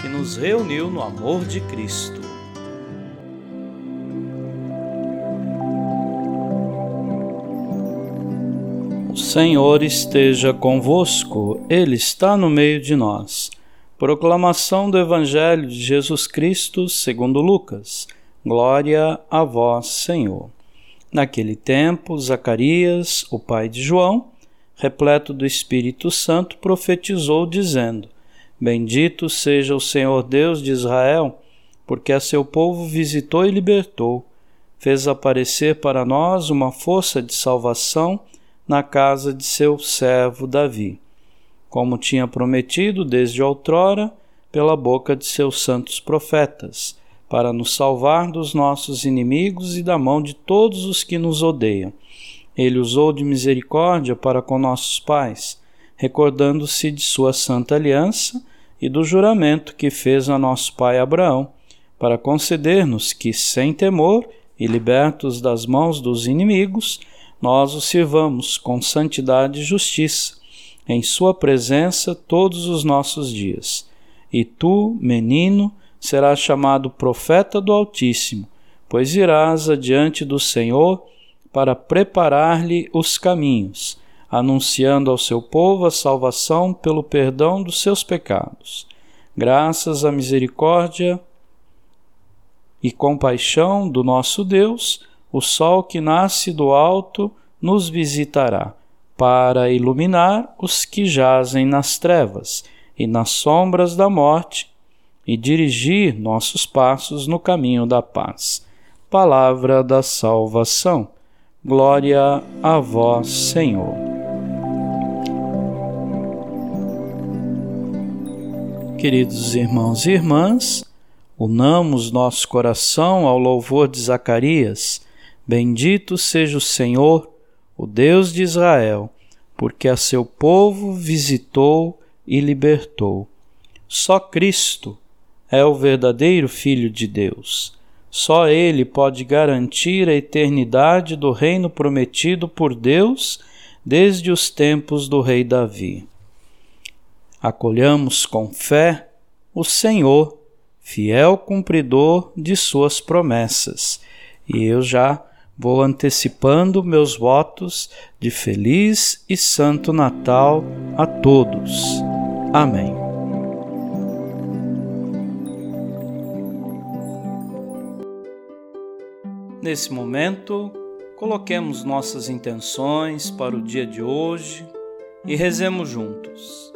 que nos reuniu no amor de Cristo. O Senhor esteja convosco, Ele está no meio de nós. Proclamação do Evangelho de Jesus Cristo segundo Lucas. Glória a vós, Senhor. Naquele tempo, Zacarias, o pai de João, repleto do Espírito Santo, profetizou, dizendo: Bendito seja o Senhor Deus de Israel, porque a seu povo visitou e libertou, fez aparecer para nós uma força de salvação na casa de seu servo Davi, como tinha prometido desde outrora pela boca de seus santos profetas, para nos salvar dos nossos inimigos e da mão de todos os que nos odeiam. Ele usou de misericórdia para com nossos pais recordando-se de sua santa aliança e do juramento que fez a nosso pai Abraão, para conceder-nos que, sem temor e libertos das mãos dos inimigos, nós o sirvamos com santidade e justiça, em Sua presença todos os nossos dias. E tu, menino, serás chamado profeta do Altíssimo, pois irás adiante do Senhor para preparar-lhe os caminhos anunciando ao seu povo a salvação pelo perdão dos seus pecados. Graças à misericórdia e compaixão do nosso Deus, o sol que nasce do alto nos visitará, para iluminar os que jazem nas trevas e nas sombras da morte, e dirigir nossos passos no caminho da paz. Palavra da salvação. Glória a vós, Senhor. Queridos irmãos e irmãs, unamos nosso coração ao louvor de Zacarias. Bendito seja o Senhor, o Deus de Israel, porque a seu povo visitou e libertou. Só Cristo é o verdadeiro Filho de Deus. Só Ele pode garantir a eternidade do reino prometido por Deus desde os tempos do rei Davi acolhamos com fé o Senhor, fiel cumpridor de Suas promessas. E eu já vou antecipando meus votos de feliz e santo Natal a todos. Amém. Nesse momento, coloquemos nossas intenções para o dia de hoje e rezemos juntos.